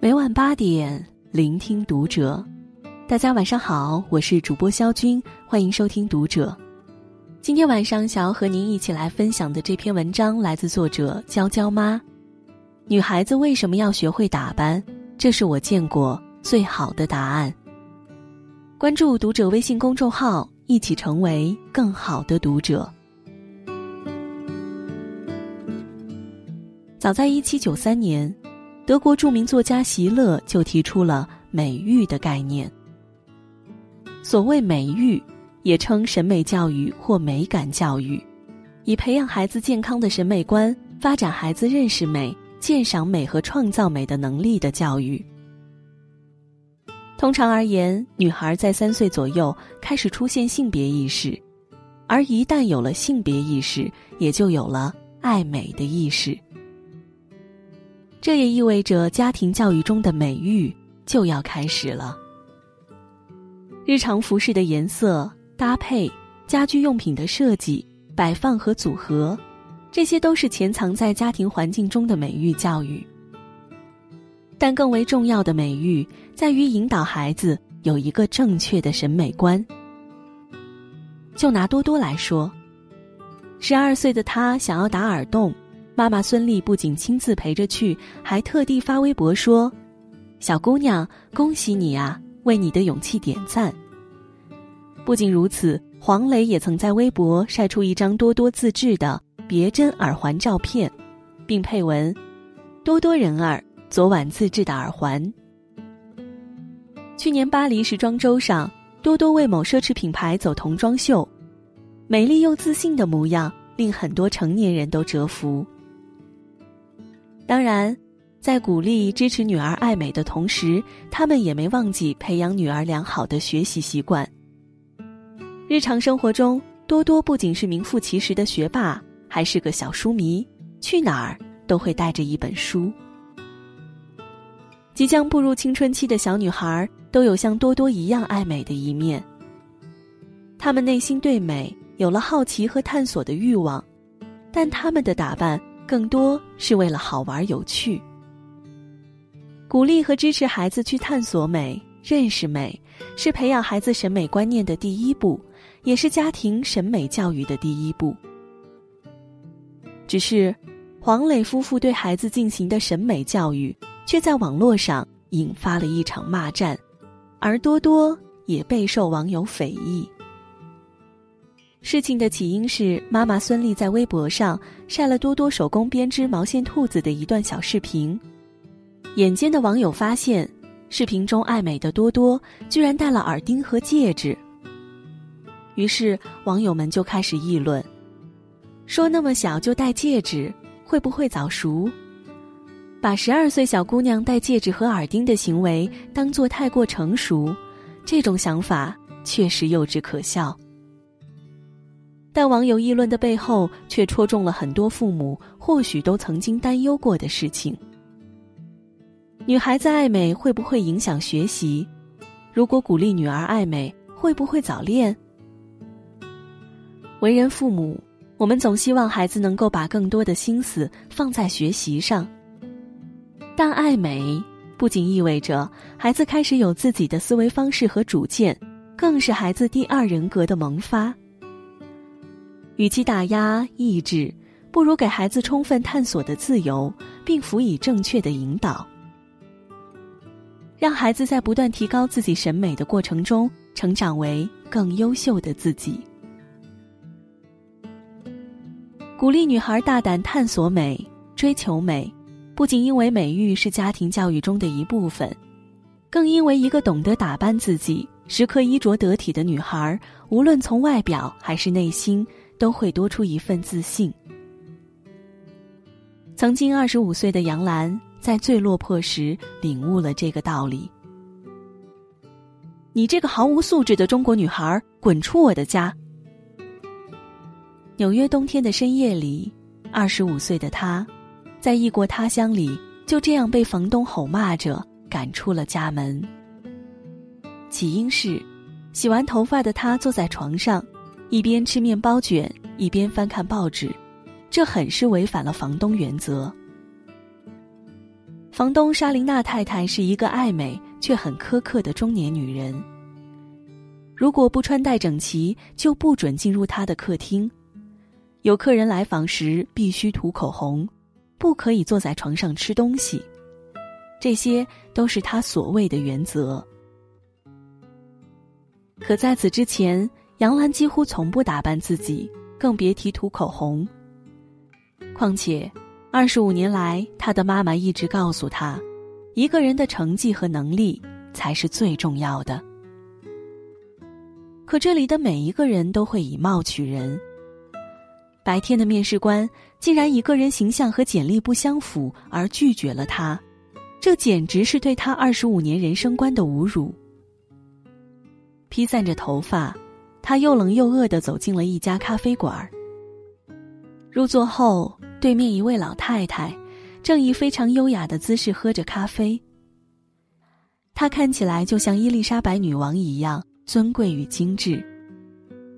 每晚八点，聆听读者。大家晚上好，我是主播肖军，欢迎收听读者。今天晚上想要和您一起来分享的这篇文章，来自作者娇娇妈。女孩子为什么要学会打扮？这是我见过最好的答案。关注读者微信公众号，一起成为更好的读者。早在一七九三年。德国著名作家席勒就提出了美育的概念。所谓美育，也称审美教育或美感教育，以培养孩子健康的审美观、发展孩子认识美、鉴赏美和创造美的能力的教育。通常而言，女孩在三岁左右开始出现性别意识，而一旦有了性别意识，也就有了爱美的意识。这也意味着家庭教育中的美育就要开始了。日常服饰的颜色搭配、家居用品的设计、摆放和组合，这些都是潜藏在家庭环境中的美育教育。但更为重要的美育，在于引导孩子有一个正确的审美观。就拿多多来说，十二岁的他想要打耳洞。妈妈孙俪不仅亲自陪着去，还特地发微博说：“小姑娘，恭喜你啊，为你的勇气点赞。”不仅如此，黄磊也曾在微博晒出一张多多自制的别针耳环照片，并配文：“多多人儿，昨晚自制的耳环。”去年巴黎时装周上，多多为某奢侈品牌走童装秀，美丽又自信的模样令很多成年人都折服。当然，在鼓励支持女儿爱美的同时，他们也没忘记培养女儿良好的学习习惯。日常生活中，多多不仅是名副其实的学霸，还是个小书迷，去哪儿都会带着一本书。即将步入青春期的小女孩都有像多多一样爱美的一面。她们内心对美有了好奇和探索的欲望，但她们的打扮。更多是为了好玩有趣，鼓励和支持孩子去探索美、认识美，是培养孩子审美观念的第一步，也是家庭审美教育的第一步。只是，黄磊夫妇对孩子进行的审美教育，却在网络上引发了一场骂战，而多多也备受网友非议。事情的起因是妈妈孙俪在微博上晒了多多手工编织毛线兔子的一段小视频，眼尖的网友发现，视频中爱美的多多居然戴了耳钉和戒指。于是网友们就开始议论，说那么小就戴戒指会不会早熟？把十二岁小姑娘戴戒指和耳钉的行为当做太过成熟，这种想法确实幼稚可笑。但网友议论的背后，却戳中了很多父母或许都曾经担忧过的事情：女孩子爱美会不会影响学习？如果鼓励女儿爱美，会不会早恋？为人父母，我们总希望孩子能够把更多的心思放在学习上。但爱美不仅意味着孩子开始有自己的思维方式和主见，更是孩子第二人格的萌发。与其打压抑制，不如给孩子充分探索的自由，并辅以正确的引导，让孩子在不断提高自己审美的过程中，成长为更优秀的自己。鼓励女孩大胆探索美、追求美，不仅因为美育是家庭教育中的一部分，更因为一个懂得打扮自己、时刻衣着得体的女孩，无论从外表还是内心。都会多出一份自信。曾经二十五岁的杨澜，在最落魄时领悟了这个道理：“你这个毫无素质的中国女孩，滚出我的家！”纽约冬天的深夜里，二十五岁的她，在异国他乡里，就这样被房东吼骂着赶出了家门。起因是，洗完头发的她坐在床上。一边吃面包卷，一边翻看报纸，这很是违反了房东原则。房东莎琳娜太太是一个爱美却很苛刻的中年女人。如果不穿戴整齐，就不准进入她的客厅。有客人来访时，必须涂口红，不可以坐在床上吃东西。这些都是她所谓的原则。可在此之前，杨澜几乎从不打扮自己，更别提涂口红。况且，二十五年来，她的妈妈一直告诉她，一个人的成绩和能力才是最重要的。可这里的每一个人都会以貌取人。白天的面试官竟然以个人形象和简历不相符而拒绝了他，这简直是对他二十五年人生观的侮辱。披散着头发，他又冷又饿的走进了一家咖啡馆。入座后，对面一位老太太正以非常优雅的姿势喝着咖啡。她看起来就像伊丽莎白女王一样。尊贵与精致，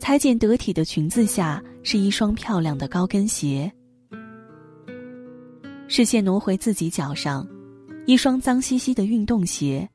裁剪得体的裙子下是一双漂亮的高跟鞋。视线挪回自己脚上，一双脏兮兮的运动鞋，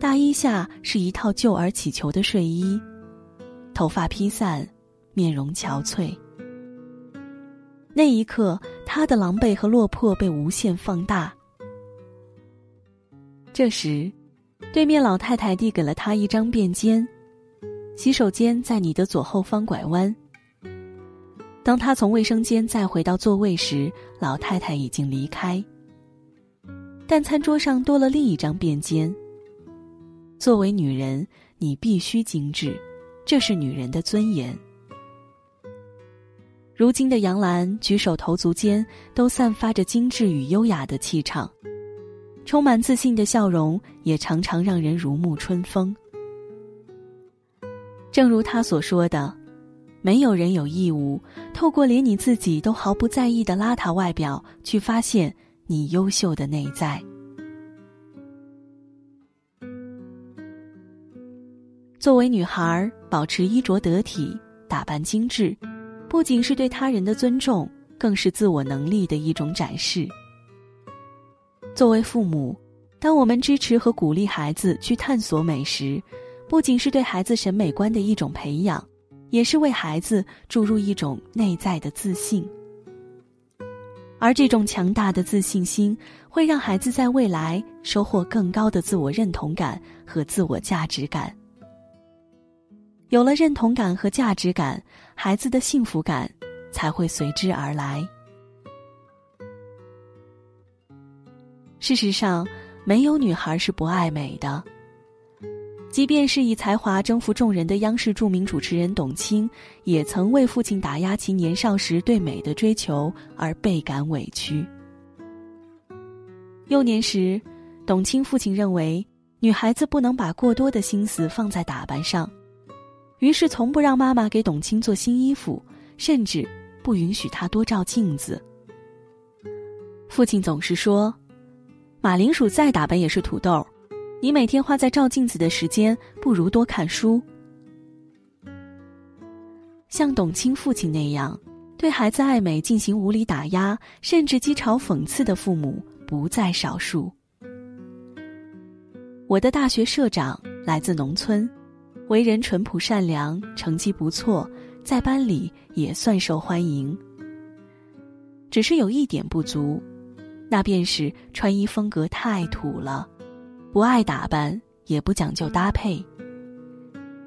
大衣下是一套旧而起球的睡衣，头发披散，面容憔悴。那一刻，他的狼狈和落魄被无限放大。这时，对面老太太递给了他一张便笺。洗手间在你的左后方拐弯。当他从卫生间再回到座位时，老太太已经离开。但餐桌上多了另一张便笺。作为女人，你必须精致，这是女人的尊严。如今的杨澜举手投足间都散发着精致与优雅的气场，充满自信的笑容也常常让人如沐春风。正如他所说的，没有人有义务透过连你自己都毫不在意的邋遢外表去发现你优秀的内在。作为女孩，保持衣着得体、打扮精致，不仅是对他人的尊重，更是自我能力的一种展示。作为父母，当我们支持和鼓励孩子去探索美时，不仅是对孩子审美观的一种培养，也是为孩子注入一种内在的自信。而这种强大的自信心，会让孩子在未来收获更高的自我认同感和自我价值感。有了认同感和价值感，孩子的幸福感才会随之而来。事实上，没有女孩是不爱美的。即便是以才华征服众人的央视著名主持人董卿，也曾为父亲打压其年少时对美的追求而倍感委屈。幼年时，董卿父亲认为女孩子不能把过多的心思放在打扮上，于是从不让妈妈给董卿做新衣服，甚至不允许她多照镜子。父亲总是说：“马铃薯再打扮也是土豆。”你每天花在照镜子的时间，不如多看书。像董卿父亲那样，对孩子爱美进行无理打压，甚至讥嘲讽刺的父母不在少数。我的大学社长来自农村，为人淳朴善良，成绩不错，在班里也算受欢迎。只是有一点不足，那便是穿衣风格太土了。不爱打扮，也不讲究搭配。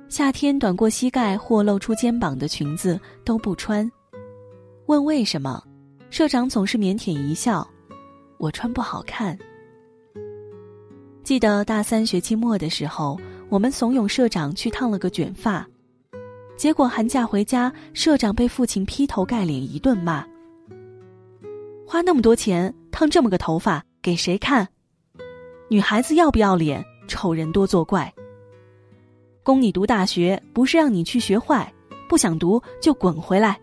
夏天短过膝盖或露出肩膀的裙子都不穿。问为什么，社长总是腼腆一笑：“我穿不好看。”记得大三学期末的时候，我们怂恿社长去烫了个卷发，结果寒假回家，社长被父亲劈头盖脸一顿骂：“花那么多钱烫这么个头发，给谁看？”女孩子要不要脸？丑人多作怪。供你读大学，不是让你去学坏，不想读就滚回来。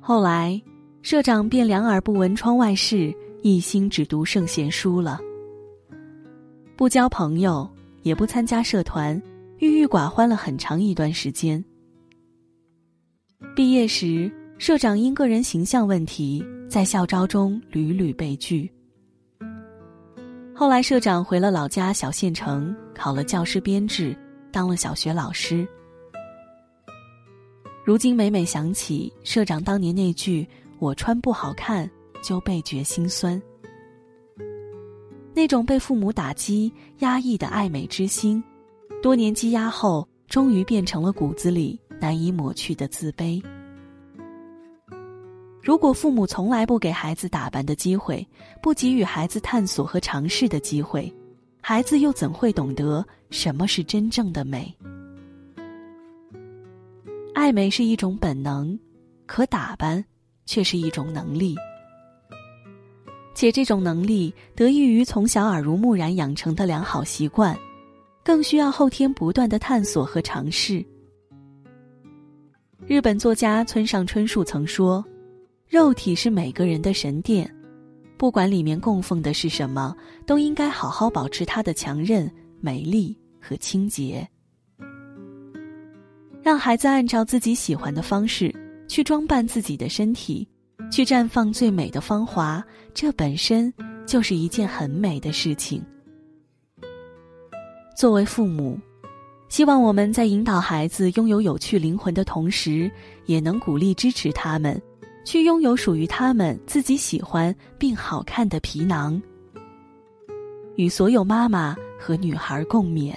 后来，社长便两耳不闻窗外事，一心只读圣贤书了。不交朋友，也不参加社团，郁郁寡欢了很长一段时间。毕业时，社长因个人形象问题，在校招中屡屡被拒。后来，社长回了老家小县城，考了教师编制，当了小学老师。如今每每想起社长当年那句“我穿不好看”，就倍觉心酸。那种被父母打击、压抑的爱美之心，多年积压后，终于变成了骨子里难以抹去的自卑。如果父母从来不给孩子打扮的机会，不给予孩子探索和尝试的机会，孩子又怎会懂得什么是真正的美？爱美是一种本能，可打扮却是一种能力，且这种能力得益于从小耳濡目染养成的良好习惯，更需要后天不断的探索和尝试。日本作家村上春树曾说。肉体是每个人的神殿，不管里面供奉的是什么，都应该好好保持它的强韧、美丽和清洁。让孩子按照自己喜欢的方式去装扮自己的身体，去绽放最美的芳华，这本身就是一件很美的事情。作为父母，希望我们在引导孩子拥有有趣灵魂的同时，也能鼓励支持他们。去拥有属于他们自己喜欢并好看的皮囊，与所有妈妈和女孩共勉。